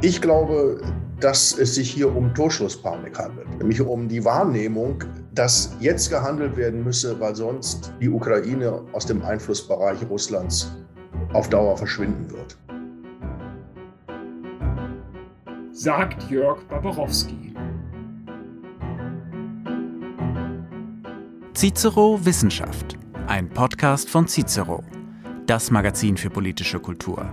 Ich glaube, dass es sich hier um Torschlusspanik handelt, nämlich um die Wahrnehmung, dass jetzt gehandelt werden müsse, weil sonst die Ukraine aus dem Einflussbereich Russlands auf Dauer verschwinden wird. Sagt Jörg Baborowski. Cicero Wissenschaft, ein Podcast von Cicero, das Magazin für politische Kultur.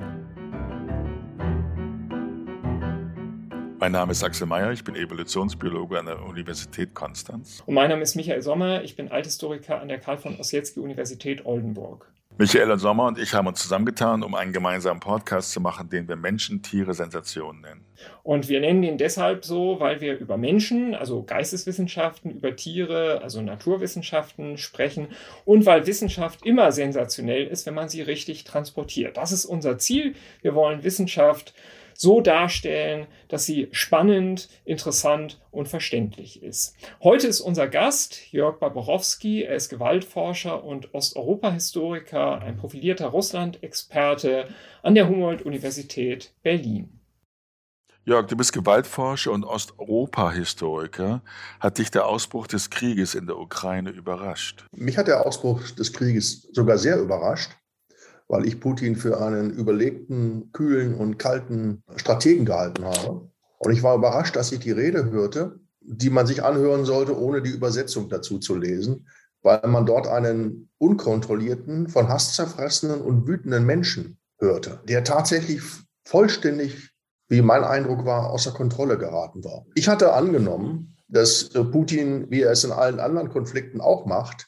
Mein Name ist Axel Mayer, ich bin Evolutionsbiologe an der Universität Konstanz. Und mein Name ist Michael Sommer, ich bin Althistoriker an der Karl von Ossietzky Universität Oldenburg. Michael Sommer und ich haben uns zusammengetan, um einen gemeinsamen Podcast zu machen, den wir Menschen, Tiere, Sensationen nennen. Und wir nennen ihn deshalb so, weil wir über Menschen, also Geisteswissenschaften, über Tiere, also Naturwissenschaften sprechen und weil Wissenschaft immer sensationell ist, wenn man sie richtig transportiert. Das ist unser Ziel. Wir wollen Wissenschaft so darstellen, dass sie spannend, interessant und verständlich ist. Heute ist unser Gast Jörg Baborowski. Er ist Gewaltforscher und Osteuropa-Historiker, ein profilierter Russland-Experte an der Humboldt-Universität Berlin. Jörg, du bist Gewaltforscher und Osteuropa-Historiker. Hat dich der Ausbruch des Krieges in der Ukraine überrascht? Mich hat der Ausbruch des Krieges sogar sehr überrascht weil ich Putin für einen überlegten, kühlen und kalten Strategen gehalten habe. Und ich war überrascht, dass ich die Rede hörte, die man sich anhören sollte, ohne die Übersetzung dazu zu lesen, weil man dort einen unkontrollierten, von Hass zerfressenen und wütenden Menschen hörte, der tatsächlich vollständig, wie mein Eindruck war, außer Kontrolle geraten war. Ich hatte angenommen, dass Putin, wie er es in allen anderen Konflikten auch macht,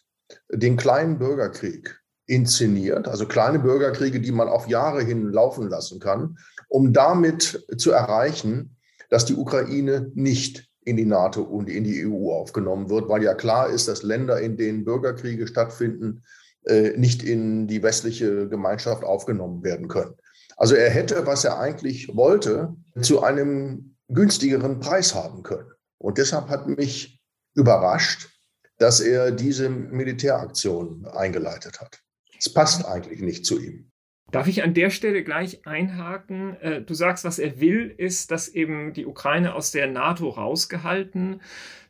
den kleinen Bürgerkrieg inszeniert, also kleine Bürgerkriege, die man auf Jahre hin laufen lassen kann, um damit zu erreichen, dass die Ukraine nicht in die NATO und in die EU aufgenommen wird, weil ja klar ist, dass Länder, in denen Bürgerkriege stattfinden, äh, nicht in die westliche Gemeinschaft aufgenommen werden können. Also er hätte, was er eigentlich wollte, zu einem günstigeren Preis haben können. Und deshalb hat mich überrascht, dass er diese Militäraktion eingeleitet hat. Es passt eigentlich nicht zu ihm. Darf ich an der Stelle gleich einhaken? Äh, du sagst, was er will, ist, dass eben die Ukraine aus der NATO rausgehalten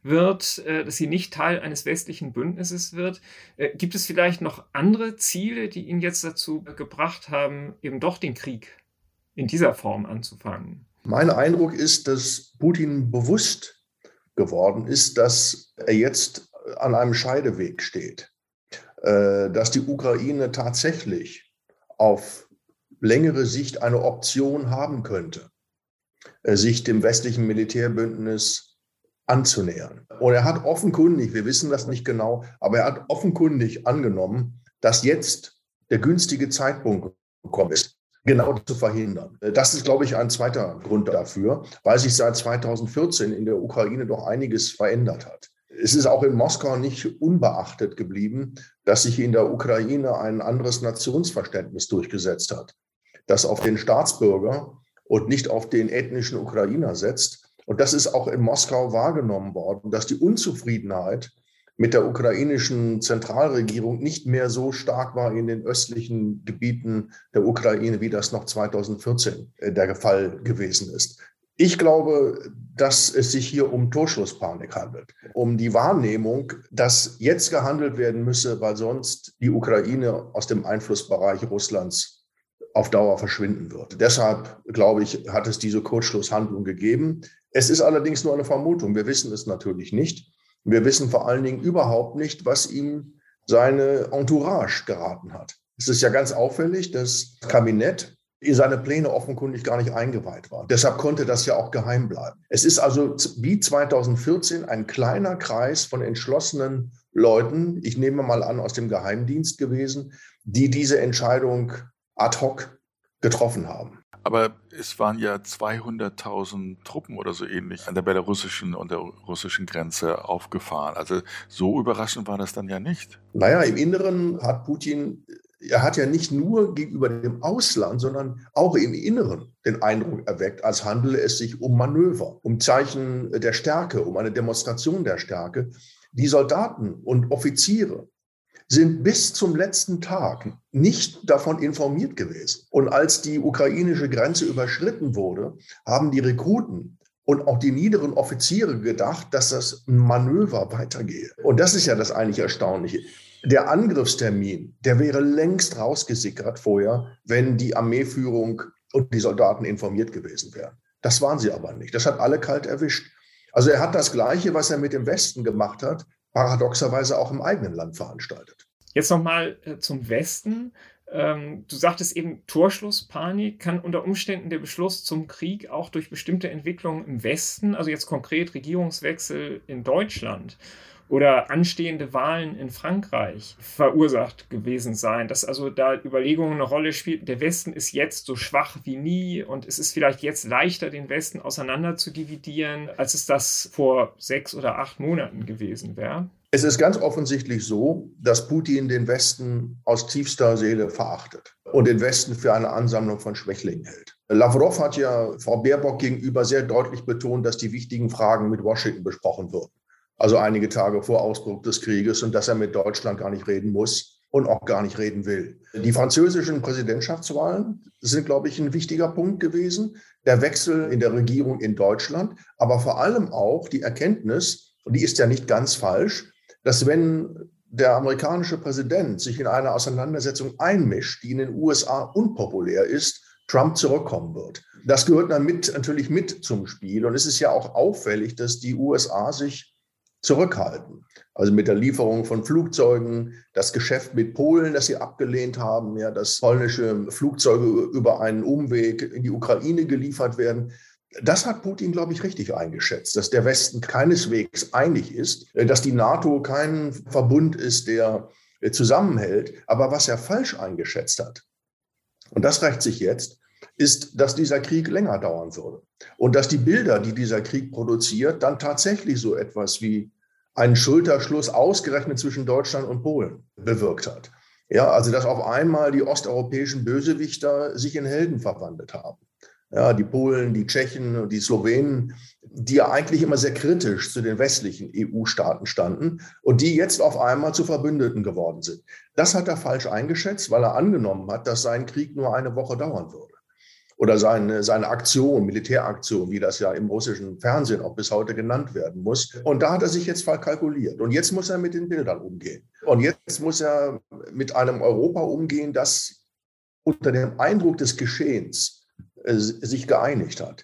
wird, äh, dass sie nicht Teil eines westlichen Bündnisses wird. Äh, gibt es vielleicht noch andere Ziele, die ihn jetzt dazu gebracht haben, eben doch den Krieg in dieser Form anzufangen? Mein Eindruck ist, dass Putin bewusst geworden ist, dass er jetzt an einem Scheideweg steht. Äh, dass die Ukraine tatsächlich auf längere Sicht eine Option haben könnte, äh, sich dem westlichen Militärbündnis anzunähern. Und er hat offenkundig, wir wissen das nicht genau, aber er hat offenkundig angenommen, dass jetzt der günstige Zeitpunkt gekommen ist, genau zu verhindern. Äh, das ist, glaube ich, ein zweiter Grund dafür, weil sich seit 2014 in der Ukraine doch einiges verändert hat es ist auch in Moskau nicht unbeachtet geblieben, dass sich in der Ukraine ein anderes Nationsverständnis durchgesetzt hat, das auf den Staatsbürger und nicht auf den ethnischen Ukrainer setzt. Und das ist auch in Moskau wahrgenommen worden, dass die Unzufriedenheit mit der ukrainischen Zentralregierung nicht mehr so stark war in den östlichen Gebieten der Ukraine, wie das noch 2014 der Fall gewesen ist. Ich glaube, dass es sich hier um Torschlusspanik handelt, um die Wahrnehmung, dass jetzt gehandelt werden müsse, weil sonst die Ukraine aus dem Einflussbereich Russlands auf Dauer verschwinden wird. Deshalb, glaube ich, hat es diese Kurzschlusshandlung gegeben. Es ist allerdings nur eine Vermutung. Wir wissen es natürlich nicht. Wir wissen vor allen Dingen überhaupt nicht, was ihm seine Entourage geraten hat. Es ist ja ganz auffällig, das Kabinett in seine Pläne offenkundig gar nicht eingeweiht war. Deshalb konnte das ja auch geheim bleiben. Es ist also wie 2014 ein kleiner Kreis von entschlossenen Leuten, ich nehme mal an aus dem Geheimdienst gewesen, die diese Entscheidung ad hoc getroffen haben. Aber es waren ja 200.000 Truppen oder so ähnlich an der belarussischen und der russischen Grenze aufgefahren. Also so überraschend war das dann ja nicht. Naja, im Inneren hat Putin er hat ja nicht nur gegenüber dem Ausland, sondern auch im Inneren den Eindruck erweckt, als handele es sich um Manöver, um Zeichen der Stärke, um eine Demonstration der Stärke. Die Soldaten und Offiziere, sind bis zum letzten Tag nicht davon informiert gewesen. Und als die ukrainische Grenze überschritten wurde, haben die Rekruten und auch die niederen Offiziere gedacht, dass das Manöver weitergehe. Und das ist ja das eigentlich Erstaunliche. Der Angriffstermin, der wäre längst rausgesickert vorher, wenn die Armeeführung und die Soldaten informiert gewesen wären. Das waren sie aber nicht. Das hat alle kalt erwischt. Also er hat das Gleiche, was er mit dem Westen gemacht hat, paradoxerweise auch im eigenen Land veranstaltet. Jetzt nochmal äh, zum Westen. Ähm, du sagtest eben, Torschlusspanik kann unter Umständen der Beschluss zum Krieg auch durch bestimmte Entwicklungen im Westen, also jetzt konkret Regierungswechsel in Deutschland, oder anstehende Wahlen in Frankreich verursacht gewesen sein, dass also da Überlegungen eine Rolle spielten. Der Westen ist jetzt so schwach wie nie und es ist vielleicht jetzt leichter, den Westen auseinander zu dividieren, als es das vor sechs oder acht Monaten gewesen wäre. Es ist ganz offensichtlich so, dass Putin den Westen aus tiefster Seele verachtet und den Westen für eine Ansammlung von Schwächlingen hält. Lavrov hat ja Frau Baerbock gegenüber sehr deutlich betont, dass die wichtigen Fragen mit Washington besprochen würden also einige Tage vor Ausbruch des Krieges und dass er mit Deutschland gar nicht reden muss und auch gar nicht reden will. Die französischen Präsidentschaftswahlen sind, glaube ich, ein wichtiger Punkt gewesen. Der Wechsel in der Regierung in Deutschland, aber vor allem auch die Erkenntnis, und die ist ja nicht ganz falsch, dass wenn der amerikanische Präsident sich in eine Auseinandersetzung einmischt, die in den USA unpopulär ist, Trump zurückkommen wird. Das gehört dann mit, natürlich mit zum Spiel. Und es ist ja auch auffällig, dass die USA sich zurückhalten. Also mit der Lieferung von Flugzeugen, das Geschäft mit Polen, das sie abgelehnt haben, ja, dass polnische Flugzeuge über einen Umweg in die Ukraine geliefert werden. Das hat Putin, glaube ich, richtig eingeschätzt, dass der Westen keineswegs einig ist, dass die NATO kein Verbund ist, der zusammenhält. Aber was er falsch eingeschätzt hat, und das rächt sich jetzt, ist, dass dieser Krieg länger dauern würde. Und dass die Bilder, die dieser Krieg produziert, dann tatsächlich so etwas wie einen Schulterschluss ausgerechnet zwischen Deutschland und Polen bewirkt hat. Ja, also dass auf einmal die osteuropäischen Bösewichter sich in Helden verwandelt haben. Ja, die Polen, die Tschechen und die Slowenen, die ja eigentlich immer sehr kritisch zu den westlichen EU-Staaten standen und die jetzt auf einmal zu Verbündeten geworden sind. Das hat er falsch eingeschätzt, weil er angenommen hat, dass sein Krieg nur eine Woche dauern würde oder seine, seine Aktion, Militäraktion, wie das ja im russischen Fernsehen auch bis heute genannt werden muss. Und da hat er sich jetzt verkalkuliert. Und jetzt muss er mit den Bildern umgehen. Und jetzt muss er mit einem Europa umgehen, das unter dem Eindruck des Geschehens äh, sich geeinigt hat.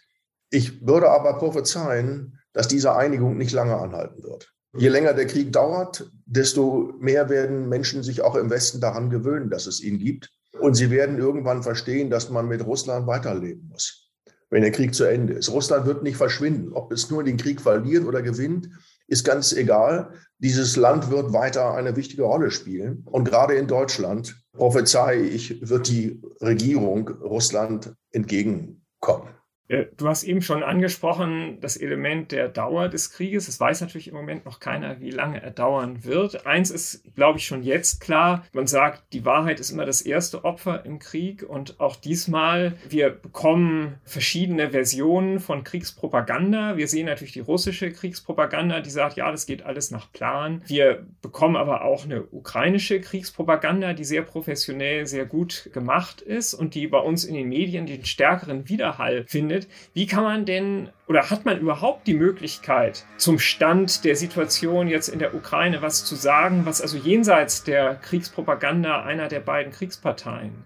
Ich würde aber prophezeien, dass diese Einigung nicht lange anhalten wird. Je länger der Krieg dauert, desto mehr werden Menschen sich auch im Westen daran gewöhnen, dass es ihn gibt. Und sie werden irgendwann verstehen, dass man mit Russland weiterleben muss, wenn der Krieg zu Ende ist. Russland wird nicht verschwinden. Ob es nur den Krieg verliert oder gewinnt, ist ganz egal. Dieses Land wird weiter eine wichtige Rolle spielen. Und gerade in Deutschland, prophezei ich, wird die Regierung Russland entgegenkommen. Äh, du hast eben schon angesprochen, das Element der Dauer des Krieges. Es weiß natürlich im Moment noch keiner, wie lange er dauern wird. Eins ist, glaube ich, schon jetzt klar. Man sagt, die Wahrheit ist immer das erste Opfer im Krieg. Und auch diesmal, wir bekommen verschiedene Versionen von Kriegspropaganda. Wir sehen natürlich die russische Kriegspropaganda, die sagt, ja, das geht alles nach Plan. Wir bekommen aber auch eine ukrainische Kriegspropaganda, die sehr professionell, sehr gut gemacht ist und die bei uns in den Medien den stärkeren Widerhall findet findet. Wie kann man denn oder hat man überhaupt die Möglichkeit, zum Stand der Situation jetzt in der Ukraine was zu sagen, was also jenseits der Kriegspropaganda einer der beiden Kriegsparteien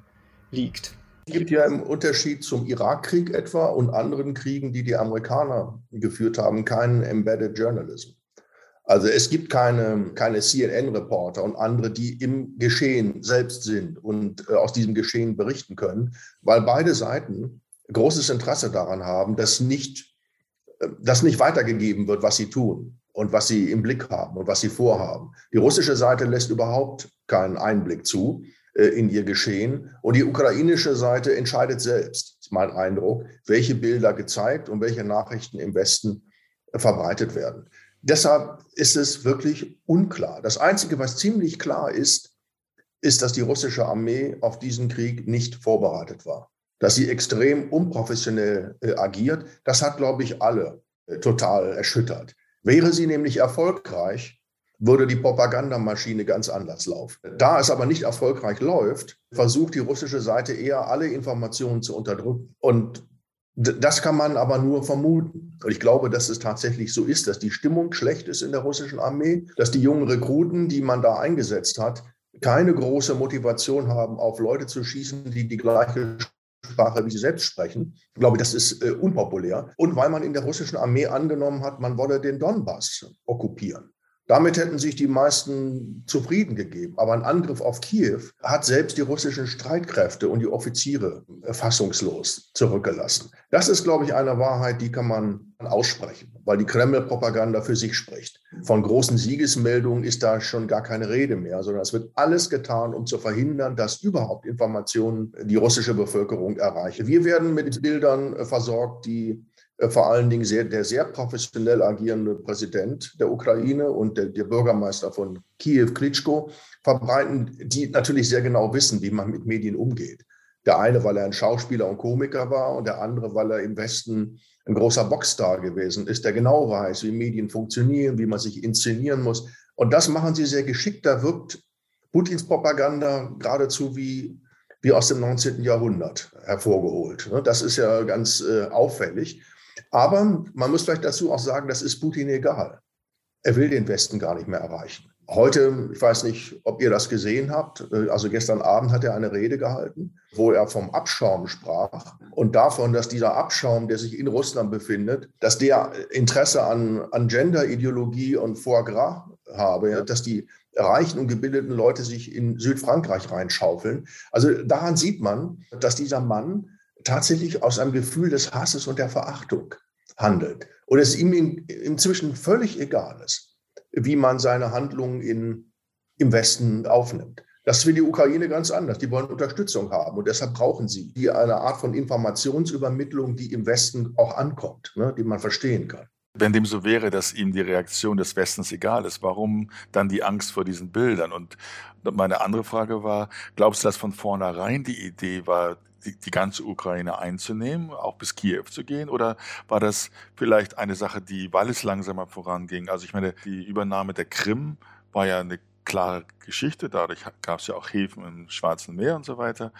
liegt? Es gibt ja im Unterschied zum Irakkrieg etwa und anderen Kriegen, die die Amerikaner geführt haben, keinen Embedded Journalism. Also es gibt keine, keine CNN-Reporter und andere, die im Geschehen selbst sind und äh, aus diesem Geschehen berichten können, weil beide Seiten großes Interesse daran haben, dass nicht, dass nicht weitergegeben wird, was sie tun und was sie im Blick haben und was sie vorhaben. Die russische Seite lässt überhaupt keinen Einblick zu äh, in ihr Geschehen und die ukrainische Seite entscheidet selbst, ist mein Eindruck, welche Bilder gezeigt und welche Nachrichten im Westen äh, verbreitet werden. Deshalb ist es wirklich unklar. Das Einzige, was ziemlich klar ist, ist, dass die russische Armee auf diesen Krieg nicht vorbereitet war dass sie extrem unprofessionell äh, agiert. Das hat, glaube ich, alle äh, total erschüttert. Wäre sie nämlich erfolgreich, würde die Propagandamaschine ganz anders laufen. Da es aber nicht erfolgreich läuft, versucht die russische Seite eher alle Informationen zu unterdrücken. Und das kann man aber nur vermuten. Und ich glaube, dass es tatsächlich so ist, dass die Stimmung schlecht ist in der russischen Armee, dass die jungen Rekruten, die man da eingesetzt hat, keine große Motivation haben, auf Leute zu schießen, die die gleiche Sprache, wie sie selbst sprechen. Ich glaube, das ist äh, unpopulär. Und weil man in der russischen Armee angenommen hat, man wolle den Donbass okkupieren. Damit hätten sich die meisten zufrieden gegeben. Aber ein Angriff auf Kiew hat selbst die russischen Streitkräfte und die Offiziere fassungslos zurückgelassen. Das ist, glaube ich, eine Wahrheit, die kann man aussprechen, weil die Kreml-Propaganda für sich spricht. Von großen Siegesmeldungen ist da schon gar keine Rede mehr, sondern es wird alles getan, um zu verhindern, dass überhaupt Informationen die russische Bevölkerung erreichen. Wir werden mit Bildern versorgt, die vor allen Dingen sehr, der sehr professionell agierende Präsident der Ukraine und der, der Bürgermeister von Kiew, Klitschko, verbreiten, die natürlich sehr genau wissen, wie man mit Medien umgeht. Der eine, weil er ein Schauspieler und Komiker war und der andere, weil er im Westen ein großer Boxstar gewesen ist, der genau weiß, wie Medien funktionieren, wie man sich inszenieren muss. Und das machen sie sehr geschickt. Da wirkt Putins Propaganda geradezu wie, wie aus dem 19. Jahrhundert hervorgeholt. Das ist ja ganz äh, auffällig. Aber man muss vielleicht dazu auch sagen, das ist Putin egal. Er will den Westen gar nicht mehr erreichen. Heute, ich weiß nicht, ob ihr das gesehen habt, äh, also gestern Abend hat er eine Rede gehalten, wo er vom Abschaum sprach und davon, dass dieser Abschaum, der sich in Russland befindet, dass der Interesse an, an Gender-Ideologie und Foie Gras habe, dass die reichen und gebildeten Leute sich in Südfrankreich reinschaufeln. Also daran sieht man, dass dieser Mann tatsächlich aus einem Gefühl des Hasses und der Verachtung handelt. Und es ihm in, inzwischen völlig egal ist, wie man seine Handlungen in, im Westen aufnimmt. Das ist für die Ukraine ganz anders. Die wollen Unterstützung haben und deshalb brauchen sie die eine Art von Informationsübermittlung, die im Westen auch ankommt, ne, die man verstehen kann. Wenn dem so wäre, dass ihm die Reaktion des Westens egal ist, warum dann die Angst vor diesen Bildern? Und meine andere Frage war, glaubst du, dass von vornherein die Idee war, die, die ganze Ukraine einzunehmen, auch bis Kiew zu gehen? Oder war das vielleicht eine Sache, die, weil es langsamer voranging? Also ich meine, die Übernahme der Krim war ja eine klare Geschichte. Dadurch gab es ja auch Häfen im Schwarzen Meer und so weiter.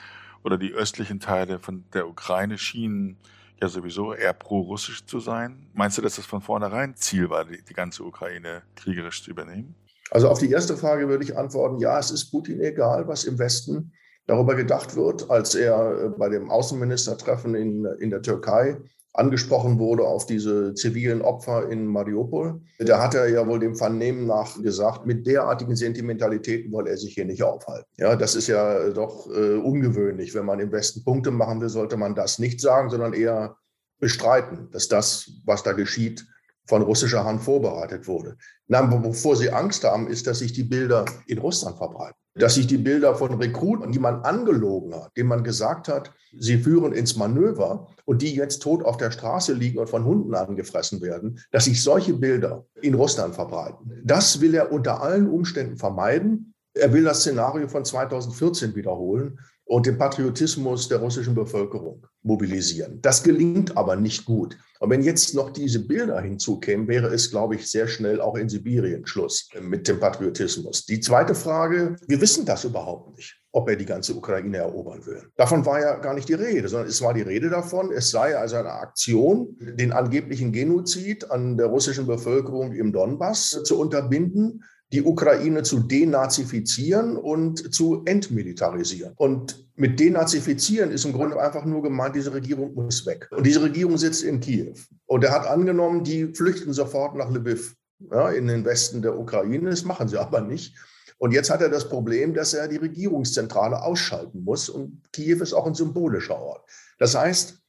Oder die östlichen Teile von der Ukraine schienen ja sowieso eher pro-russisch zu sein. Meinst du, dass das von vornherein Ziel war, die, die ganze Ukraine kriegerisch zu übernehmen? Also auf die erste Frage würde ich antworten, ja, es ist Putin egal, was im Westen darüber gedacht wird, als er äh, bei dem Außenministertreffen in, in der Türkei angesprochen wurde auf diese zivilen Opfer in Mariupol. Da hat er ja wohl dem Vernehmen nach gesagt, mit derartigen Sentimentalitäten wolle er sich hier nicht aufhalten. Ja, das ist ja doch äh, ungewöhnlich. Wenn man im Westen Punkte machen will, sollte man das nicht sagen, sondern eher bestreiten, dass das, was da geschieht, von russischer Hand vorbereitet wurde. Nein, wovor sie Angst haben, ist, dass sich die Bilder in Russland verbreiten. Dass sich die Bilder von Rekruten, die man angelogen hat, denen man gesagt hat, sie führen ins Manöver und die jetzt tot auf der Straße liegen und von Hunden angefressen werden, dass sich solche Bilder in Russland verbreiten. Das will er unter allen Umständen vermeiden. Er will das Szenario von 2014 wiederholen und den Patriotismus der russischen Bevölkerung mobilisieren. Das gelingt aber nicht gut. Und wenn jetzt noch diese Bilder hinzukämen, wäre es, glaube ich, sehr schnell auch in Sibirien Schluss mit dem Patriotismus. Die zweite Frage, wir wissen das überhaupt nicht, ob er die ganze Ukraine erobern will. Davon war ja gar nicht die Rede, sondern es war die Rede davon, es sei also eine Aktion, den angeblichen Genozid an der russischen Bevölkerung im Donbass zu unterbinden die Ukraine zu denazifizieren und zu entmilitarisieren. Und mit denazifizieren ist im Grunde einfach nur gemeint, diese Regierung muss weg. Und diese Regierung sitzt in Kiew. Und er hat angenommen, die flüchten sofort nach Lviv, ja, in den Westen der Ukraine. Das machen sie aber nicht. Und jetzt hat er das Problem, dass er die Regierungszentrale ausschalten muss. Und Kiew ist auch ein symbolischer Ort. Das heißt,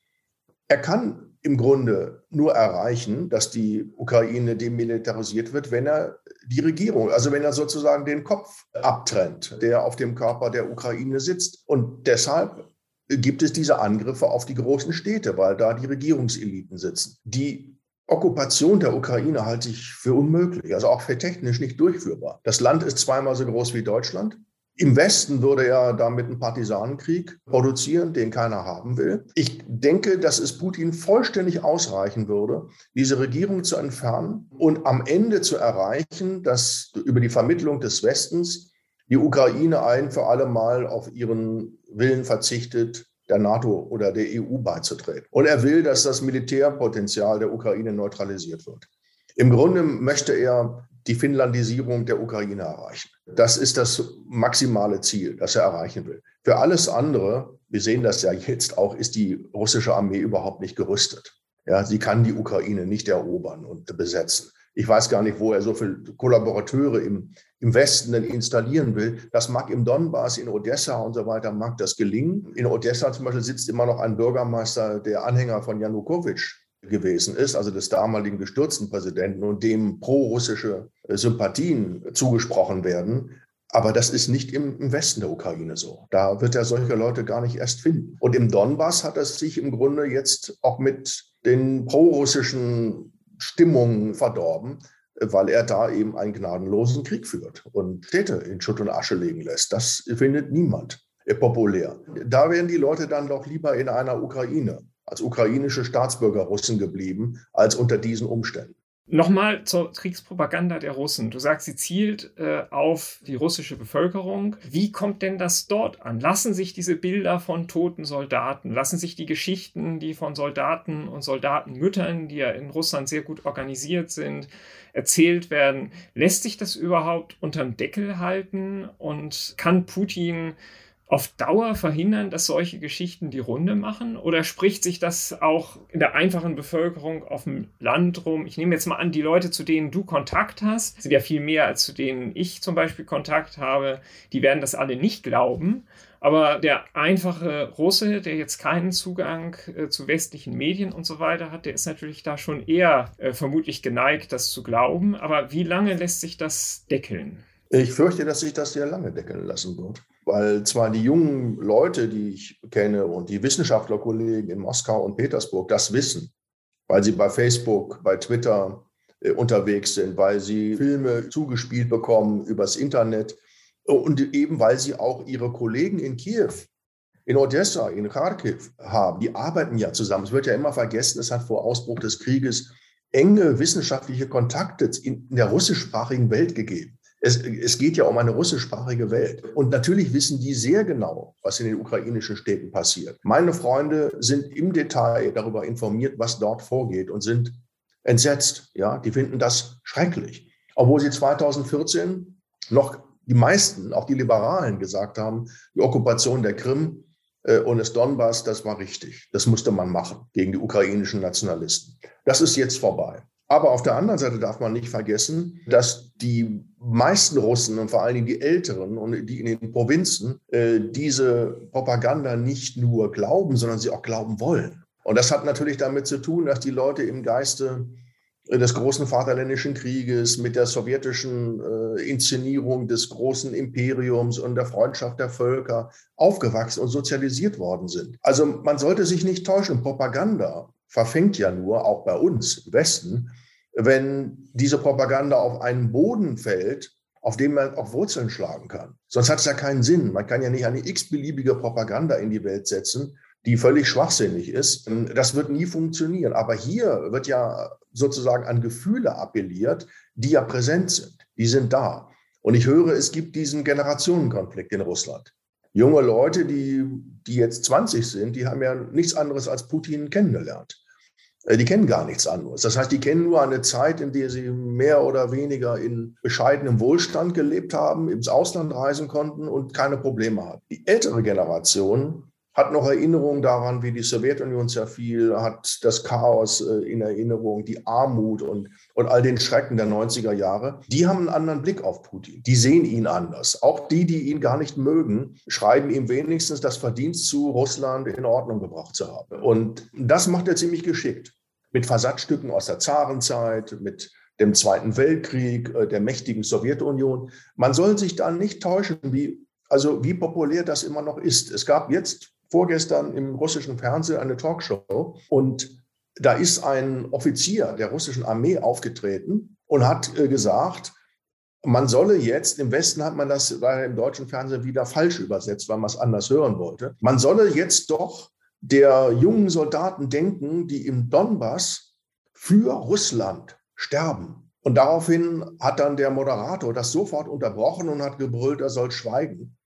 er kann im Grunde nur erreichen, dass die Ukraine demilitarisiert wird, wenn er die Regierung, also wenn er sozusagen den Kopf abtrennt, der auf dem Körper der Ukraine sitzt. Und deshalb gibt es diese Angriffe auf die großen Städte, weil da die Regierungseliten sitzen. Die Okkupation der Ukraine halte ich für unmöglich, also auch für technisch nicht durchführbar. Das Land ist zweimal so groß wie Deutschland. Im Westen würde er damit einen Partisanenkrieg produzieren, den keiner haben will. Ich denke, dass es Putin vollständig ausreichen würde, diese Regierung zu entfernen und am Ende zu erreichen, dass über die Vermittlung des Westens die Ukraine ein für alle Mal auf ihren Willen verzichtet, der NATO oder der EU beizutreten. Und er will, dass das Militärpotenzial der Ukraine neutralisiert wird. Im Grunde möchte er die Finnlandisierung der Ukraine erreichen. Das ist das maximale Ziel, das er erreichen will. Für alles andere, wir sehen das ja jetzt auch, ist die russische Armee überhaupt nicht gerüstet. Ja, sie kann die Ukraine nicht erobern und besetzen. Ich weiß gar nicht, wo er so viele Kollaborateure im, im Westen denn installieren will. Das mag im Donbass, in Odessa und so weiter, mag das gelingen. In Odessa zum Beispiel sitzt immer noch ein Bürgermeister, der Anhänger von Janukowitsch gewesen ist, also des damaligen gestürzten Präsidenten und dem pro-russische Sympathien zugesprochen werden. Aber das ist nicht im, Westen der Ukraine so. Da wird er solche Leute gar nicht erst finden. Und im Donbass hat es sich im Grunde jetzt auch mit den pro-russischen Stimmungen verdorben, weil er da eben einen gnadenlosen Krieg führt und Städte in Schutt und Asche legen lässt. Das findet niemand populär. Da wären die Leute dann doch lieber in einer Ukraine als ukrainische Staatsbürger Russen geblieben, als unter diesen Umständen. Nochmal zur Kriegspropaganda der Russen. Du sagst, sie zielt äh, auf die russische Bevölkerung. Wie kommt denn das dort an? Lassen sich diese Bilder von toten Soldaten, lassen sich die Geschichten, die von Soldaten und Soldatenmüttern, die ja in Russland sehr gut organisiert sind, erzählt werden? Lässt sich das überhaupt unterm Deckel halten? Und kann Putin auf Dauer verhindern, dass solche Geschichten die Runde machen? Oder spricht sich das auch in der einfachen Bevölkerung auf dem Land rum? Ich nehme jetzt mal an, die Leute, zu denen du Kontakt hast, sind ja viel mehr als zu denen ich zum Beispiel Kontakt habe, die werden das alle nicht glauben. Aber der einfache Russe, der jetzt keinen Zugang äh, zu westlichen Medien und so weiter hat, der ist natürlich da schon eher äh, vermutlich geneigt, das zu glauben. Aber wie lange lässt sich das deckeln? Ich fürchte, dass sich das sehr lange deckeln lassen wird weil zwar die jungen Leute, die ich kenne und die Wissenschaftlerkollegen in Moskau und Petersburg das wissen, weil sie bei Facebook, bei Twitter äh, unterwegs sind, weil sie Filme zugespielt bekommen übers Internet und eben weil sie auch ihre Kollegen in Kiew, in Odessa, in Kharkiv haben. Die arbeiten ja zusammen. Es wird ja immer vergessen, es hat vor Ausbruch des Krieges enge wissenschaftliche Kontakte in der russischsprachigen Welt gegeben. Es, es, geht ja um eine russischsprachige Welt. Und natürlich wissen die sehr genau, was in den ukrainischen Städten passiert. Meine Freunde sind im Detail darüber informiert, was dort vorgeht und sind entsetzt. Ja, die finden das schrecklich. Obwohl sie 2014 noch die meisten, auch die Liberalen, gesagt haben, die Okkupation der Krim äh, und des Donbass, das war richtig. Das musste man machen gegen die ukrainischen Nationalisten. Das ist jetzt vorbei. Aber auf der anderen Seite darf man nicht vergessen, dass die meisten Russen und vor allen Dingen die Älteren und die in den Provinzen äh, diese Propaganda nicht nur glauben, sondern sie auch glauben wollen. Und das hat natürlich damit zu tun, dass die Leute im Geiste äh, des großen Vaterländischen Krieges mit der sowjetischen äh, Inszenierung des großen Imperiums und der Freundschaft der Völker aufgewachsen und sozialisiert worden sind. Also man sollte sich nicht täuschen. Propaganda verfängt ja nur, auch bei uns im Westen, wenn diese Propaganda auf einen Boden fällt, auf dem man auch Wurzeln schlagen kann. Sonst hat es ja keinen Sinn. Man kann ja nicht eine x-beliebige Propaganda in die Welt setzen, die völlig schwachsinnig ist. Das wird nie funktionieren. Aber hier wird ja sozusagen an Gefühle appelliert, die ja präsent sind. Die sind da. Und ich höre, es gibt diesen Generationenkonflikt in Russland. Junge Leute, die, die jetzt 20 sind, die haben ja nichts anderes als Putin kennengelernt. Äh, die kennen gar nichts anderes. Das heißt, die kennen nur eine Zeit, in der sie mehr oder weniger in bescheidenem Wohlstand gelebt haben, ins Ausland reisen konnten und keine Probleme hatten. Die ältere Generation hat noch Erinnerungen daran, wie die Sowjetunion zerfiel, hat das Chaos äh, in Erinnerung, die Armut und, und all den Schrecken der 90er Jahre. Die haben einen anderen Blick auf Putin. Die sehen ihn anders. Auch die, die ihn gar nicht mögen, schreiben ihm wenigstens das Verdienst zu, Russland in Ordnung gebracht zu haben. Und das macht er ziemlich geschickt. Mit Versatzstücken aus der Zarenzeit, mit dem Zweiten Weltkrieg, äh, der mächtigen Sowjetunion. Man soll sich da nicht täuschen, wie, also wie populär das immer noch ist. Es gab jetzt vorgestern im russischen Fernsehen eine Talkshow und da ist ein Offizier der russischen Armee aufgetreten und hat äh, gesagt, man solle jetzt, im Westen hat man das leider im deutschen Fernsehen wieder falsch übersetzt, weil man es anders hören wollte. Man solle jetzt doch der jungen Soldaten denken, die im Donbass für Russland sterben. Und daraufhin hat dann der Moderator das sofort unterbrochen und hat gebrüllt, er soll schweigen.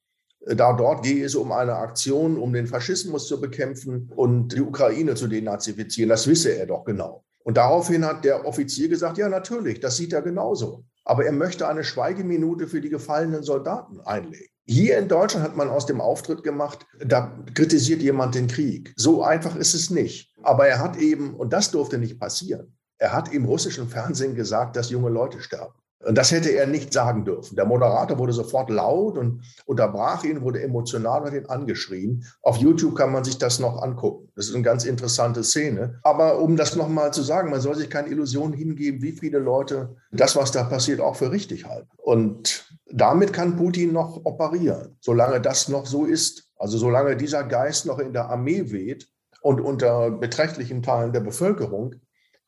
Da dort gehe es um eine Aktion, um den Faschismus zu bekämpfen und die Ukraine zu denazifizieren. Das wisse er doch genau. Und daraufhin hat der Offizier gesagt, ja natürlich, das sieht er genauso. Aber er möchte eine Schweigeminute für die gefallenen Soldaten einlegen. Hier in Deutschland hat man aus dem Auftritt gemacht, da kritisiert jemand den Krieg. So einfach ist es nicht. Aber er hat eben, und das durfte nicht passieren, er hat im russischen Fernsehen gesagt, dass junge Leute sterben. Und das hätte er nicht sagen dürfen. Der Moderator wurde sofort laut und unterbrach ihn, wurde emotional und ihn angeschrien. Auf YouTube kann man sich das noch angucken. Das ist eine ganz interessante Szene. Aber um das nochmal zu sagen, man soll sich keine Illusionen hingeben, wie viele Leute das, was da passiert, auch für richtig halten. Und damit kann Putin noch operieren, solange das noch so ist. Also solange dieser Geist noch in der Armee weht und unter beträchtlichen Teilen der Bevölkerung,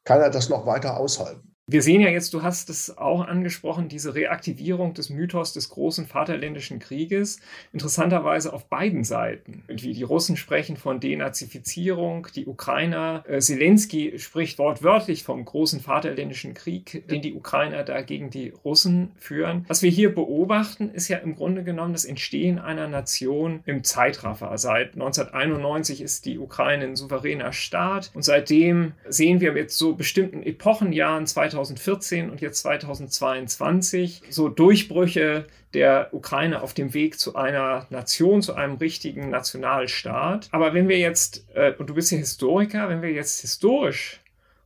kann er das noch weiter aushalten. Wir sehen ja jetzt, du hast es auch angesprochen, diese Reaktivierung des Mythos des großen Vaterländischen Krieges, interessanterweise auf beiden Seiten. Wie die Russen sprechen von Denazifizierung, die Ukrainer, äh, Zelensky spricht wortwörtlich vom großen Vaterländischen Krieg, den die Ukrainer da gegen die Russen führen. Was wir hier beobachten, ist ja im Grunde genommen das Entstehen einer Nation im Zeitraffer. Seit 1991 ist die Ukraine ein souveräner Staat und seitdem sehen wir mit so bestimmten Epochenjahren 2000 2014 und jetzt 2022 so Durchbrüche der Ukraine auf dem Weg zu einer Nation, zu einem richtigen Nationalstaat. Aber wenn wir jetzt, äh, und du bist ja Historiker, wenn wir jetzt historisch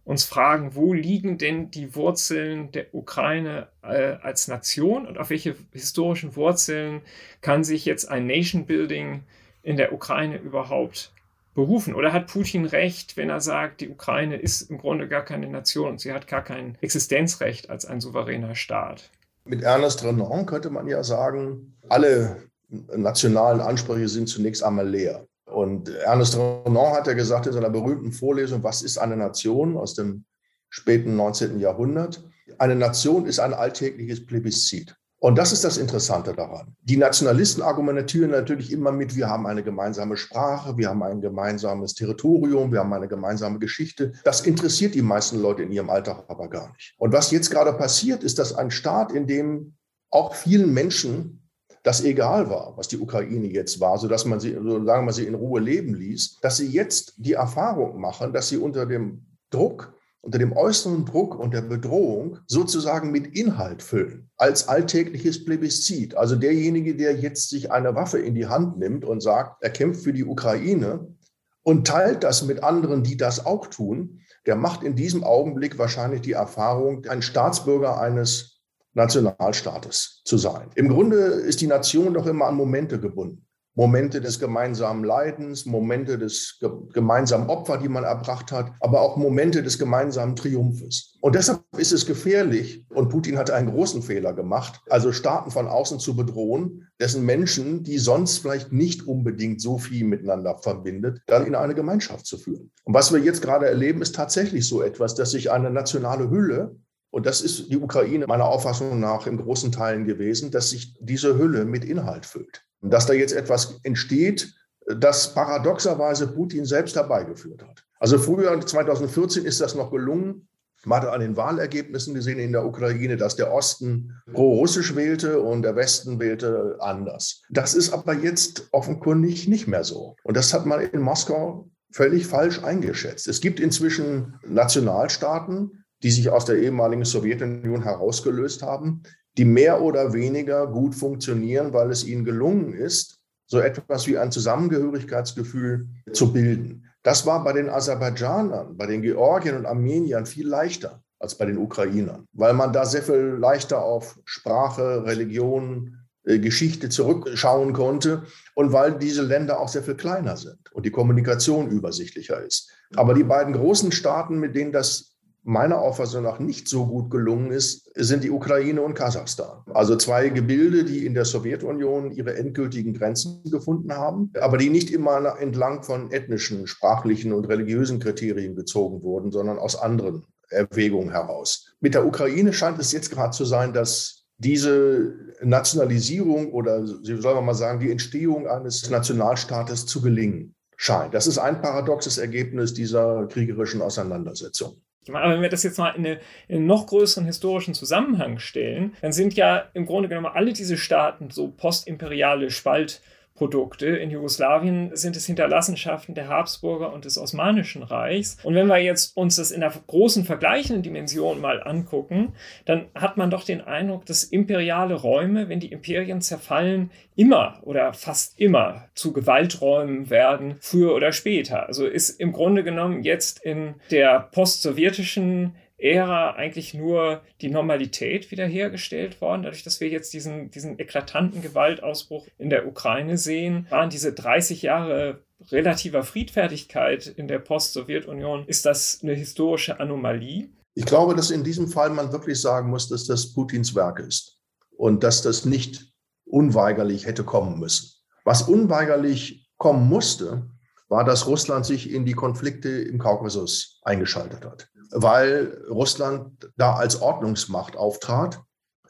uns fragen, wo liegen denn die Wurzeln der Ukraine äh, als Nation und auf welche historischen Wurzeln kann sich jetzt ein Nation Building in der Ukraine überhaupt berufen? Oder hat Putin recht, wenn er sagt, die Ukraine ist im Grunde gar keine Nation und sie hat gar kein Existenzrecht als ein souveräner Staat? Mit Ernest Renan könnte man ja sagen, alle nationalen Ansprüche sind zunächst einmal leer. Und Ernest Renan hat ja gesagt in seiner berühmten Vorlesung, was ist eine Nation aus dem späten 19. Jahrhundert? Eine Nation ist ein alltägliches Plebiszit. Und das ist das Interessante daran. Die Nationalisten argumentieren natürlich immer mit, wir haben eine gemeinsame Sprache, wir haben ein gemeinsames Territorium, wir haben eine gemeinsame Geschichte. Das interessiert die meisten Leute in ihrem Alltag aber gar nicht. Und was jetzt gerade passiert, ist, dass ein Staat, in dem auch vielen Menschen das egal war, was die Ukraine jetzt war, sodass man sie, solange man sie in Ruhe leben ließ, dass sie jetzt die Erfahrung machen, dass sie unter dem Druck unter dem äußeren Druck und der Bedrohung sozusagen mit Inhalt füllen, als alltägliches Plebiszit. Also derjenige, der jetzt sich eine Waffe in die Hand nimmt und sagt, er kämpft für die Ukraine und teilt das mit anderen, die das auch tun, der macht in diesem Augenblick wahrscheinlich die Erfahrung, ein Staatsbürger eines Nationalstaates zu sein. Im Grunde ist die Nation doch immer an Momente gebunden. Momente des gemeinsamen Leidens, Momente des gemeinsamen Opfer, die man erbracht hat, aber auch Momente des gemeinsamen Triumphes. Und deshalb ist es gefährlich, und Putin hatte einen großen Fehler gemacht, also Staaten von außen zu bedrohen, dessen Menschen, die sonst vielleicht nicht unbedingt so viel miteinander verbindet, dann in eine Gemeinschaft zu führen. Und was wir jetzt gerade erleben, ist tatsächlich so etwas, dass sich eine nationale Hülle und das ist die Ukraine meiner Auffassung nach in großen Teilen gewesen, dass sich diese Hülle mit Inhalt füllt dass da jetzt etwas entsteht, das paradoxerweise Putin selbst herbeigeführt hat. Also früher, 2014, ist das noch gelungen. Man hatte an den Wahlergebnissen gesehen in der Ukraine, dass der Osten pro-russisch wählte und der Westen wählte anders. Das ist aber jetzt offenkundig nicht mehr so. Und das hat man in Moskau völlig falsch eingeschätzt. Es gibt inzwischen Nationalstaaten, die sich aus der ehemaligen Sowjetunion herausgelöst haben, die mehr oder weniger gut funktionieren, weil es ihnen gelungen ist, so etwas wie ein Zusammengehörigkeitsgefühl zu bilden. Das war bei den Aserbaidschanern, bei den Georgiern und Armeniern viel leichter als bei den Ukrainern, weil man da sehr viel leichter auf Sprache, Religion, äh, Geschichte zurückschauen konnte und weil diese Länder auch sehr viel kleiner sind und die Kommunikation übersichtlicher ist. Aber die beiden großen Staaten, mit denen das meiner Auffassung nach nicht so gut gelungen ist, sind die Ukraine und Kasachstan. Also zwei Gebilde, die in der Sowjetunion ihre endgültigen Grenzen gefunden haben, aber die nicht immer entlang von ethnischen, sprachlichen und religiösen Kriterien gezogen wurden, sondern aus anderen Erwägungen heraus. Mit der Ukraine scheint es jetzt gerade zu sein, dass diese Nationalisierung oder, wie soll man mal sagen, die Entstehung eines Nationalstaates zu gelingen scheint. Das ist ein paradoxes Ergebnis dieser kriegerischen Auseinandersetzung. Aber wenn wir das jetzt mal in, eine, in, einen noch größeren historischen Zusammenhang stellen, dann sind ja im Grunde genommen alle diese Staaten so postimperiale Spalt- Produkte. In Jugoslawien sind es Hinterlassenschaften der Habsburger und des Osmanischen Reichs. Und wenn wir jetzt uns das in der großen vergleichenden Dimension mal angucken, dann hat man doch den Eindruck, dass imperiale Räume, wenn die Imperien zerfallen, immer oder fast immer zu Gewalträumen werden, früher oder später. Also ist im Grunde genommen jetzt in der postsowjetischen Ära eigentlich nur die Normalität wiederhergestellt worden. Dadurch, dass wir jetzt diesen, diesen eklatanten Gewaltausbruch in der Ukraine sehen, waren diese 30 Jahre relativer Friedfertigkeit in der Post-Sowjetunion, ist das eine historische Anomalie? Ich glaube, dass in diesem Fall man wirklich sagen muss, dass das Putins Werk ist und dass das nicht unweigerlich hätte kommen müssen. Was unweigerlich kommen musste, war, dass Russland sich in die Konflikte im Kaukasus eingeschaltet hat weil Russland da als Ordnungsmacht auftrat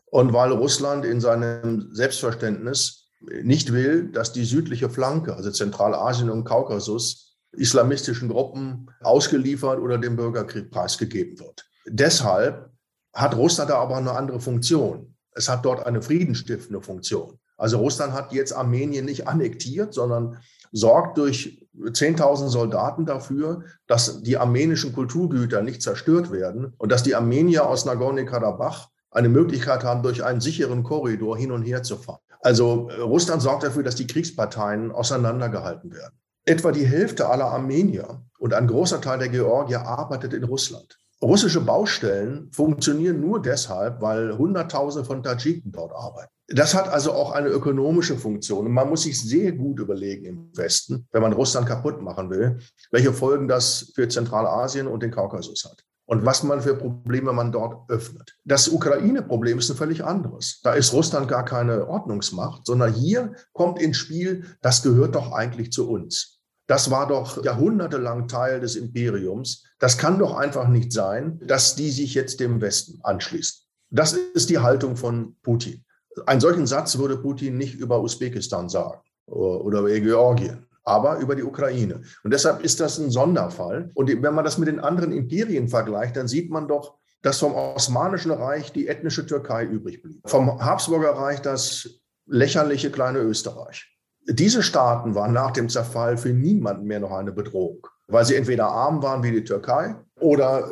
und weil Russland in seinem Selbstverständnis nicht will, dass die südliche Flanke, also Zentralasien und Kaukasus, islamistischen Gruppen ausgeliefert oder dem Bürgerkrieg preisgegeben wird. Deshalb hat Russland da aber eine andere Funktion. Es hat dort eine friedenstiftende Funktion. Also Russland hat jetzt Armenien nicht annektiert, sondern sorgt durch 10.000 Soldaten dafür, dass die armenischen Kulturgüter nicht zerstört werden und dass die Armenier aus Nagorno-Karabach eine Möglichkeit haben, durch einen sicheren Korridor hin und her zu fahren. Also äh, Russland sorgt dafür, dass die Kriegsparteien auseinandergehalten werden. Etwa die Hälfte aller Armenier und ein großer Teil der Georgier arbeitet in Russland. Russische Baustellen funktionieren nur deshalb, weil Hunderttausende von Tadschiken dort arbeiten. Das hat also auch eine ökonomische Funktion. Und man muss sich sehr gut überlegen im Westen, wenn man Russland kaputt machen will, welche Folgen das für Zentralasien und den Kaukasus hat. Und was man für Probleme man dort öffnet. Das Ukraine-Problem ist ein völlig anderes. Da ist Russland gar keine Ordnungsmacht, sondern hier kommt ins Spiel, das gehört doch eigentlich zu uns. Das war doch jahrhundertelang Teil des Imperiums. Das kann doch einfach nicht sein, dass die sich jetzt dem Westen anschließen. Das ist die Haltung von Putin. Einen solchen Satz würde Putin nicht über Usbekistan sagen oder über Georgien, aber über die Ukraine. Und deshalb ist das ein Sonderfall. Und wenn man das mit den anderen Imperien vergleicht, dann sieht man doch, dass vom Osmanischen Reich die ethnische Türkei übrig blieb. Vom Habsburger Reich das lächerliche kleine Österreich. Diese Staaten waren nach dem Zerfall für niemanden mehr noch eine Bedrohung, weil sie entweder arm waren wie die Türkei oder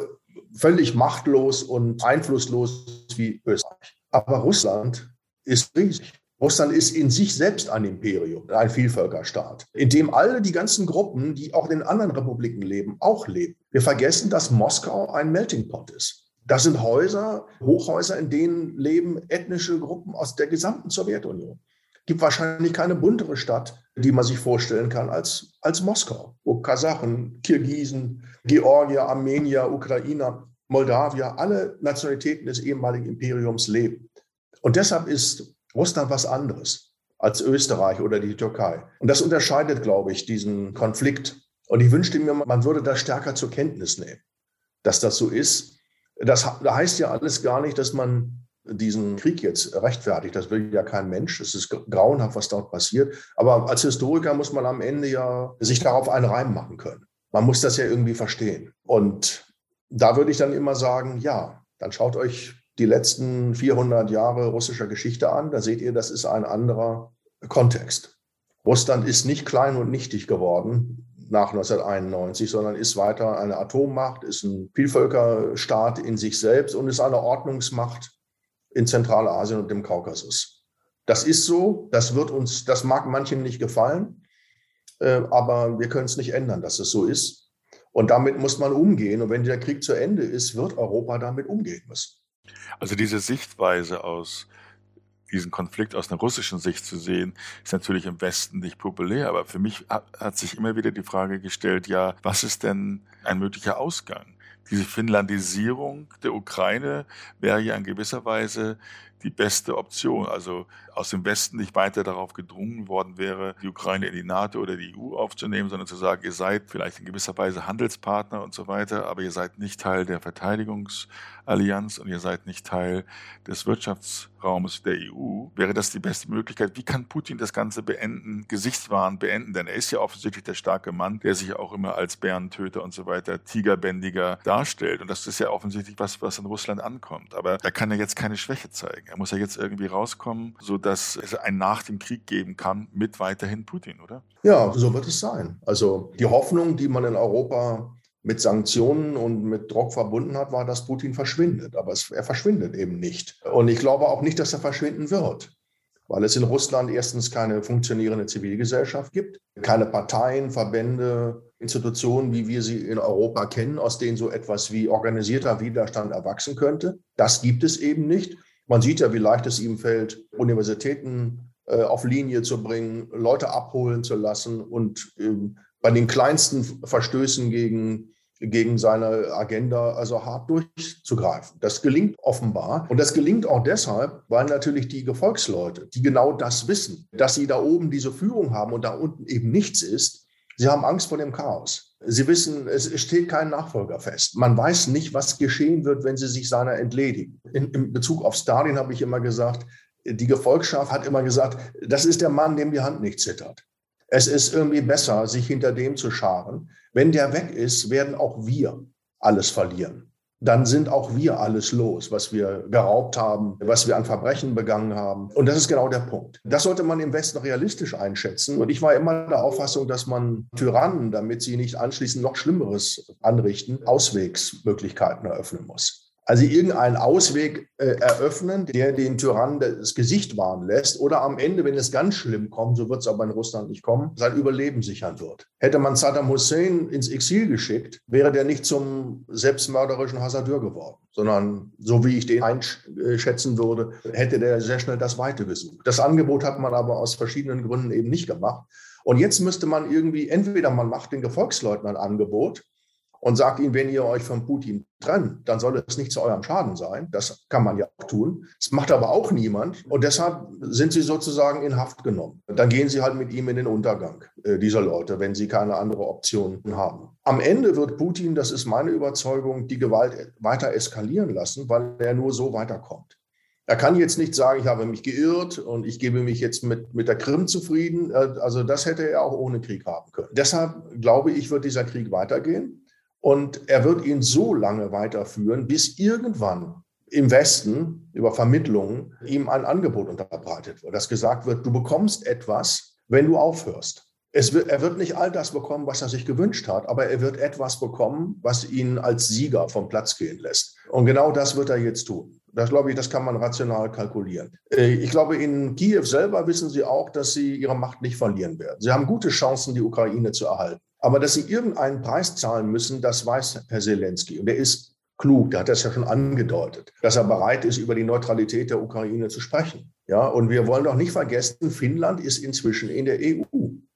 völlig machtlos und einflusslos wie Österreich. Aber Russland ist riesig. Russland ist in sich selbst ein Imperium, ein Vielvölkerstaat, in dem alle die ganzen Gruppen, die auch in den anderen Republiken leben, auch leben. Wir vergessen, dass Moskau ein Melting Pot ist. Das sind Häuser, Hochhäuser, in denen leben ethnische Gruppen aus der gesamten Sowjetunion. Gibt wahrscheinlich keine buntere Stadt, die man sich vorstellen kann, als, als Moskau, wo Kasachen, Kirgisen, Georgier, Armenier, Ukrainer, Moldawier, alle Nationalitäten des ehemaligen Imperiums leben. Und deshalb ist Russland was anderes als Österreich oder die Türkei. Und das unterscheidet, glaube ich, diesen Konflikt. Und ich wünschte mir, man würde das stärker zur Kenntnis nehmen, dass das so ist. Das heißt ja alles gar nicht, dass man diesen Krieg jetzt rechtfertigt. Das will ja kein Mensch. Es ist grauenhaft, was dort passiert. Aber als Historiker muss man am Ende ja sich darauf einen Reim machen können. Man muss das ja irgendwie verstehen. Und da würde ich dann immer sagen, ja, dann schaut euch die letzten 400 Jahre russischer Geschichte an, da seht ihr, das ist ein anderer Kontext. Russland ist nicht klein und nichtig geworden nach 1991, sondern ist weiter eine Atommacht, ist ein Vielvölkerstaat in sich selbst und ist eine Ordnungsmacht in Zentralasien und dem Kaukasus. Das ist so, das wird uns, das mag manchen nicht gefallen, äh, aber wir können es nicht ändern, dass es so ist. Und damit muss man umgehen. Und wenn der Krieg zu Ende ist, wird Europa damit umgehen müssen. Also diese Sichtweise aus diesen Konflikt aus einer russischen Sicht zu sehen, ist natürlich im Westen nicht populär. Aber für mich hat sich immer wieder die Frage gestellt, ja, was ist denn ein möglicher Ausgang? Diese Finnlandisierung der Ukraine wäre ja in gewisser Weise die beste Option. Also aus dem Westen nicht weiter darauf gedrungen worden wäre, die Ukraine in die NATO oder die EU aufzunehmen, sondern zu sagen, ihr seid vielleicht in gewisser Weise Handelspartner und so weiter, aber ihr seid nicht Teil der Verteidigungsallianz und ihr seid nicht Teil des Wirtschaftsraumes der EU. Wäre das die beste Möglichkeit? Wie kann Putin das Ganze beenden, Gesichtswahn beenden? Denn er ist ja offensichtlich der starke Mann, der sich auch immer als Bärentöter und so weiter, Tigerbändiger darstellt. Und das ist ja offensichtlich was, was in Russland ankommt. Aber er kann ja jetzt keine Schwäche zeigen. Er muss ja jetzt irgendwie rauskommen, so dass es ein Nach dem Krieg geben kann mit weiterhin Putin, oder? Ja, so wird es sein. Also die Hoffnung, die man in Europa mit Sanktionen und mit Druck verbunden hat, war, dass Putin verschwindet. Aber es, er verschwindet eben nicht. Und ich glaube auch nicht, dass er verschwinden wird, weil es in Russland erstens keine funktionierende Zivilgesellschaft gibt, keine Parteien, Verbände, Institutionen, wie wir sie in Europa kennen, aus denen so etwas wie organisierter Widerstand erwachsen könnte. Das gibt es eben nicht. Man sieht ja, wie leicht es ihm fällt, Universitäten äh, auf Linie zu bringen, Leute abholen zu lassen und äh, bei den kleinsten Verstößen gegen, gegen seine Agenda also hart durchzugreifen. Das gelingt offenbar. Und das gelingt auch deshalb, weil natürlich die Gefolgsleute, die genau das wissen, dass sie da oben diese Führung haben und da unten eben nichts ist, sie haben Angst vor dem Chaos. Sie wissen, es steht kein Nachfolger fest. Man weiß nicht, was geschehen wird, wenn sie sich seiner entledigen. In, in Bezug auf Stalin habe ich immer gesagt, die Gefolgschaft hat immer gesagt, das ist der Mann, dem die Hand nicht zittert. Es ist irgendwie besser, sich hinter dem zu scharen. Wenn der weg ist, werden auch wir alles verlieren dann sind auch wir alles los, was wir geraubt haben, was wir an Verbrechen begangen haben. Und das ist genau der Punkt. Das sollte man im Westen realistisch einschätzen. Und ich war immer der Auffassung, dass man Tyrannen, damit sie nicht anschließend noch Schlimmeres anrichten, Auswegsmöglichkeiten eröffnen muss. Also irgendeinen Ausweg äh, eröffnen, der den Tyrannen das Gesicht wahren lässt oder am Ende, wenn es ganz schlimm kommt, so wird es aber in Russland nicht kommen, sein Überleben sichern wird. Hätte man Saddam Hussein ins Exil geschickt, wäre der nicht zum selbstmörderischen Hasardeur geworden, sondern so wie ich den einschätzen würde, hätte der sehr schnell das Weite gesucht. Das Angebot hat man aber aus verschiedenen Gründen eben nicht gemacht. Und jetzt müsste man irgendwie, entweder man macht den Gefolgsleuten ein Angebot, und sagt ihnen, wenn ihr euch von Putin trennt, dann soll es nicht zu eurem Schaden sein. Das kann man ja auch tun. Das macht aber auch niemand. Und deshalb sind sie sozusagen in Haft genommen. Dann gehen sie halt mit ihm in den Untergang äh, dieser Leute, wenn sie keine andere Option haben. Am Ende wird Putin, das ist meine Überzeugung, die Gewalt weiter eskalieren lassen, weil er nur so weiterkommt. Er kann jetzt nicht sagen, ich habe mich geirrt und ich gebe mich jetzt mit, mit der Krim zufrieden. Äh, also das hätte er auch ohne Krieg haben können. Deshalb glaube ich, wird dieser Krieg weitergehen. Und er wird ihn so lange weiterführen, bis irgendwann im Westen über Vermittlungen ihm ein Angebot unterbreitet wird, dass gesagt wird, du bekommst etwas, wenn du aufhörst. Wird, er wird nicht all das bekommen, was er sich gewünscht hat, aber er wird etwas bekommen, was ihn als Sieger vom Platz gehen lässt. Und genau das wird er jetzt tun. Das glaube ich, das kann man rational kalkulieren. Äh, ich glaube, in Kiew selber wissen sie auch, dass sie ihre Macht nicht verlieren werden. Sie haben gute Chancen, die Ukraine zu erhalten. Aber dass sie irgendeinen Preis zahlen müssen, das weiß Herr Zelensky. Und er ist klug, der hat das ja schon angedeutet, dass er bereit ist, über die Neutralität der Ukraine zu sprechen. Ja, und wir wollen doch nicht vergessen, Finnland ist inzwischen in der EU.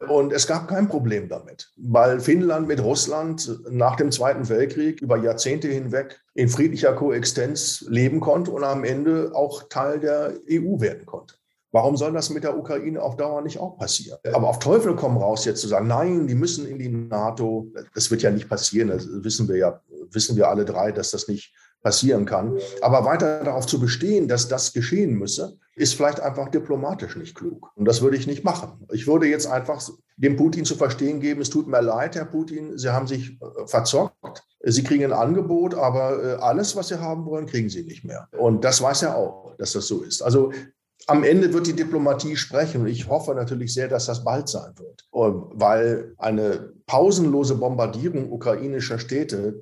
Und es gab kein Problem damit, weil Finnland mit Russland nach dem Zweiten Weltkrieg über Jahrzehnte hinweg in friedlicher Koexistenz leben konnte und am Ende auch Teil der EU werden konnte. Warum soll das mit der Ukraine auf Dauer nicht auch passieren? Aber auf Teufel komm raus, jetzt zu sagen, nein, die müssen in die NATO. Das wird ja nicht passieren. Das wissen wir ja, wissen wir alle drei, dass das nicht passieren kann. Aber weiter darauf zu bestehen, dass das geschehen müsse, ist vielleicht einfach diplomatisch nicht klug. Und das würde ich nicht machen. Ich würde jetzt einfach dem Putin zu verstehen geben, es tut mir leid, Herr Putin, Sie haben sich äh, verzockt. Sie kriegen ein Angebot, aber äh, alles, was Sie haben wollen, kriegen Sie nicht mehr. Und das weiß er auch, dass das so ist. Also am Ende wird die Diplomatie sprechen. Und ich hoffe natürlich sehr, dass das bald sein wird. Weil eine pausenlose Bombardierung ukrainischer Städte,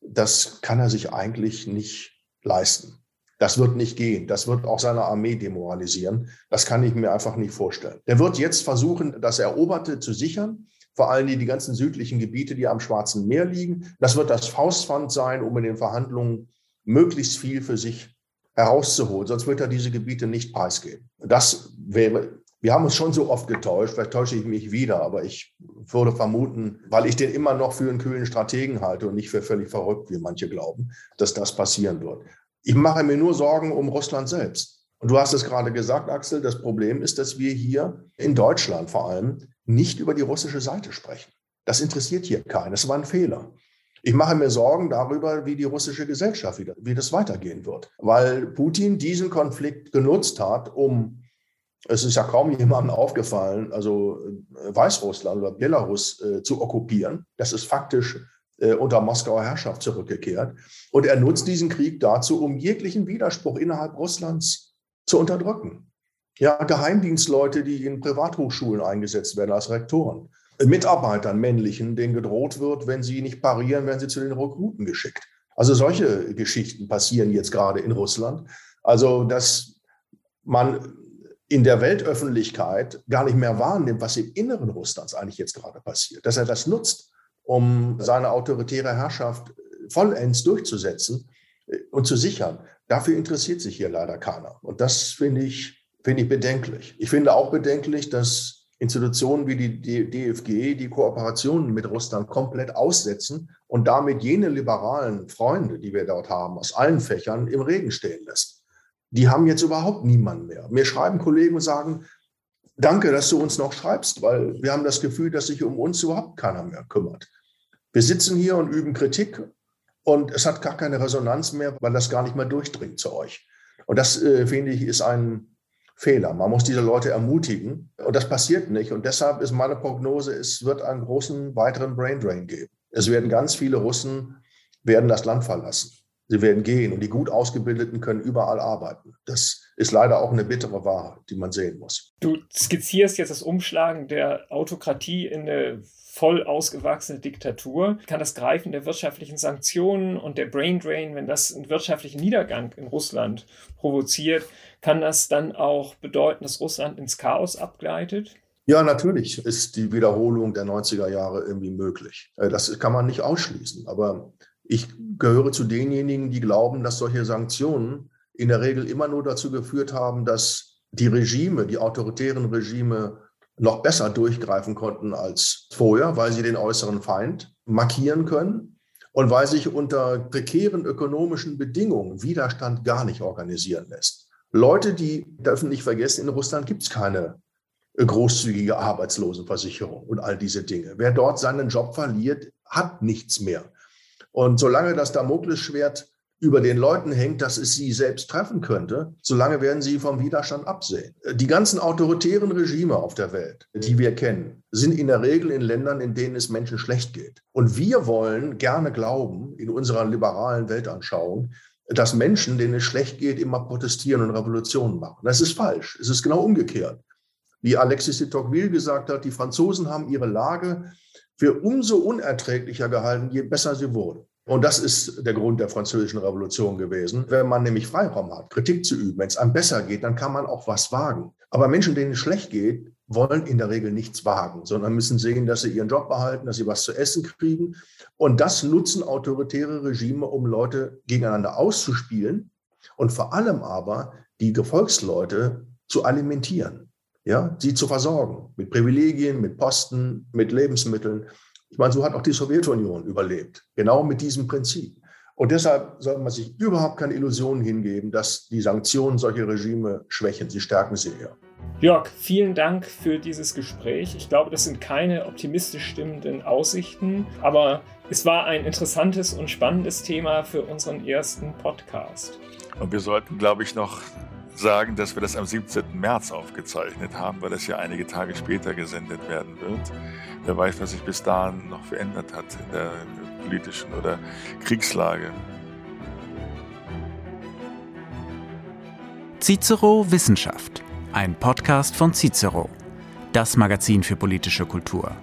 das kann er sich eigentlich nicht leisten. Das wird nicht gehen. Das wird auch seine Armee demoralisieren. Das kann ich mir einfach nicht vorstellen. Der wird jetzt versuchen, das Eroberte zu sichern. Vor allem die, die ganzen südlichen Gebiete, die am Schwarzen Meer liegen. Das wird das Faustpfand sein, um in den Verhandlungen möglichst viel für sich herauszuholen, sonst wird er diese Gebiete nicht preisgeben. Das wäre, wir haben uns schon so oft getäuscht, vielleicht täusche ich mich wieder, aber ich würde vermuten, weil ich den immer noch für einen kühlen Strategen halte und nicht für völlig verrückt, wie manche glauben, dass das passieren wird. Ich mache mir nur Sorgen um Russland selbst. Und du hast es gerade gesagt, Axel, das Problem ist, dass wir hier in Deutschland vor allem nicht über die russische Seite sprechen. Das interessiert hier keinen. Das war ein Fehler. Ich mache mir Sorgen darüber, wie die russische Gesellschaft, wieder, wie das weitergehen wird. Weil Putin diesen Konflikt genutzt hat, um, es ist ja kaum jemandem aufgefallen, also äh, Weißrussland oder Belarus äh, zu okkupieren. Das ist faktisch äh, unter Moskauer Herrschaft zurückgekehrt. Und er nutzt diesen Krieg dazu, um jeglichen Widerspruch innerhalb Russlands zu unterdrücken. Ja, Geheimdienstleute, die in Privathochschulen eingesetzt werden als Rektoren. Mitarbeitern, männlichen, denen gedroht wird, wenn sie nicht parieren, werden sie zu den Rekruten geschickt. Also solche Geschichten passieren jetzt gerade in Russland. Also, dass man in der Weltöffentlichkeit gar nicht mehr wahrnimmt, was im Inneren Russlands eigentlich jetzt gerade passiert. Dass er das nutzt, um seine autoritäre Herrschaft vollends durchzusetzen und zu sichern. Dafür interessiert sich hier leider keiner. Und das finde ich, finde ich bedenklich. Ich finde auch bedenklich, dass Institutionen wie die DFG die Kooperationen mit Russland komplett aussetzen und damit jene liberalen Freunde, die wir dort haben, aus allen Fächern im Regen stehen lässt. Die haben jetzt überhaupt niemanden mehr. Mir schreiben Kollegen und sagen, danke, dass du uns noch schreibst, weil wir haben das Gefühl, dass sich um uns überhaupt keiner mehr kümmert. Wir sitzen hier und üben Kritik und es hat gar keine Resonanz mehr, weil das gar nicht mehr durchdringt zu euch. Und das, äh, finde ich, ist ein Fehler. Man muss diese Leute ermutigen. Und das passiert nicht. Und deshalb ist meine Prognose, es wird einen großen weiteren Braindrain geben. Es werden ganz viele Russen werden das Land verlassen. Sie werden gehen und die gut ausgebildeten können überall arbeiten. Das ist leider auch eine bittere Wahrheit, die man sehen muss. Du skizzierst jetzt das Umschlagen der Autokratie in eine voll ausgewachsene Diktatur, kann das Greifen der wirtschaftlichen Sanktionen und der Brain Drain, wenn das einen wirtschaftlichen Niedergang in Russland provoziert, kann das dann auch bedeuten, dass Russland ins Chaos abgleitet? Ja, natürlich ist die Wiederholung der 90er Jahre irgendwie möglich. Äh, das kann man nicht ausschließen. Aber ich gehöre zu denjenigen, die glauben, dass solche Sanktionen in der Regel immer nur dazu geführt haben, dass die Regime, die autoritären Regime noch besser durchgreifen konnten als vorher, weil sie den äußeren Feind markieren können und weil sich unter prekären ökonomischen Bedingungen Widerstand gar nicht organisieren lässt. Leute, die dürfen nicht vergessen, in Russland gibt es keine großzügige Arbeitslosenversicherung und all diese Dinge. Wer dort seinen Job verliert, hat nichts mehr. Und solange das Damoklesschwert über den Leuten hängt, dass es sie selbst treffen könnte, solange werden sie vom Widerstand absehen. Die ganzen autoritären Regime auf der Welt, die wir kennen, sind in der Regel in Ländern, in denen es Menschen schlecht geht. Und wir wollen gerne glauben, in unserer liberalen Weltanschauung, dass Menschen, denen es schlecht geht, immer protestieren und Revolutionen machen. Das ist falsch. Es ist genau umgekehrt. Wie Alexis de Tocqueville gesagt hat, die Franzosen haben ihre Lage für umso unerträglicher gehalten, je besser sie wurde. Und das ist der Grund der französischen Revolution gewesen. Wenn man nämlich Freiraum hat, Kritik zu üben, wenn es einem besser geht, dann kann man auch was wagen. Aber Menschen, denen es schlecht geht, wollen in der Regel nichts wagen, sondern müssen sehen, dass sie ihren Job behalten, dass sie was zu essen kriegen. Und das nutzen autoritäre Regime, um Leute gegeneinander auszuspielen und vor allem aber die Gefolgsleute zu alimentieren, ja, sie zu versorgen mit Privilegien, mit Posten, mit Lebensmitteln. Ich meine, so hat auch die Sowjetunion überlebt, genau mit diesem Prinzip. Und deshalb soll man sich überhaupt keine Illusionen hingeben, dass die Sanktionen solche Regime schwächen. Sie stärken sie eher. Jörg, vielen Dank für dieses Gespräch. Ich glaube, das sind keine optimistisch stimmenden Aussichten, aber es war ein interessantes und spannendes Thema für unseren ersten Podcast. Und wir sollten, glaube ich, noch sagen, dass wir das am 17. März aufgezeichnet haben, weil das ja einige Tage später gesendet werden wird. Wer weiß, was sich bis dahin noch verändert hat in der politischen oder Kriegslage. Cicero Wissenschaft, ein Podcast von Cicero, das Magazin für politische Kultur.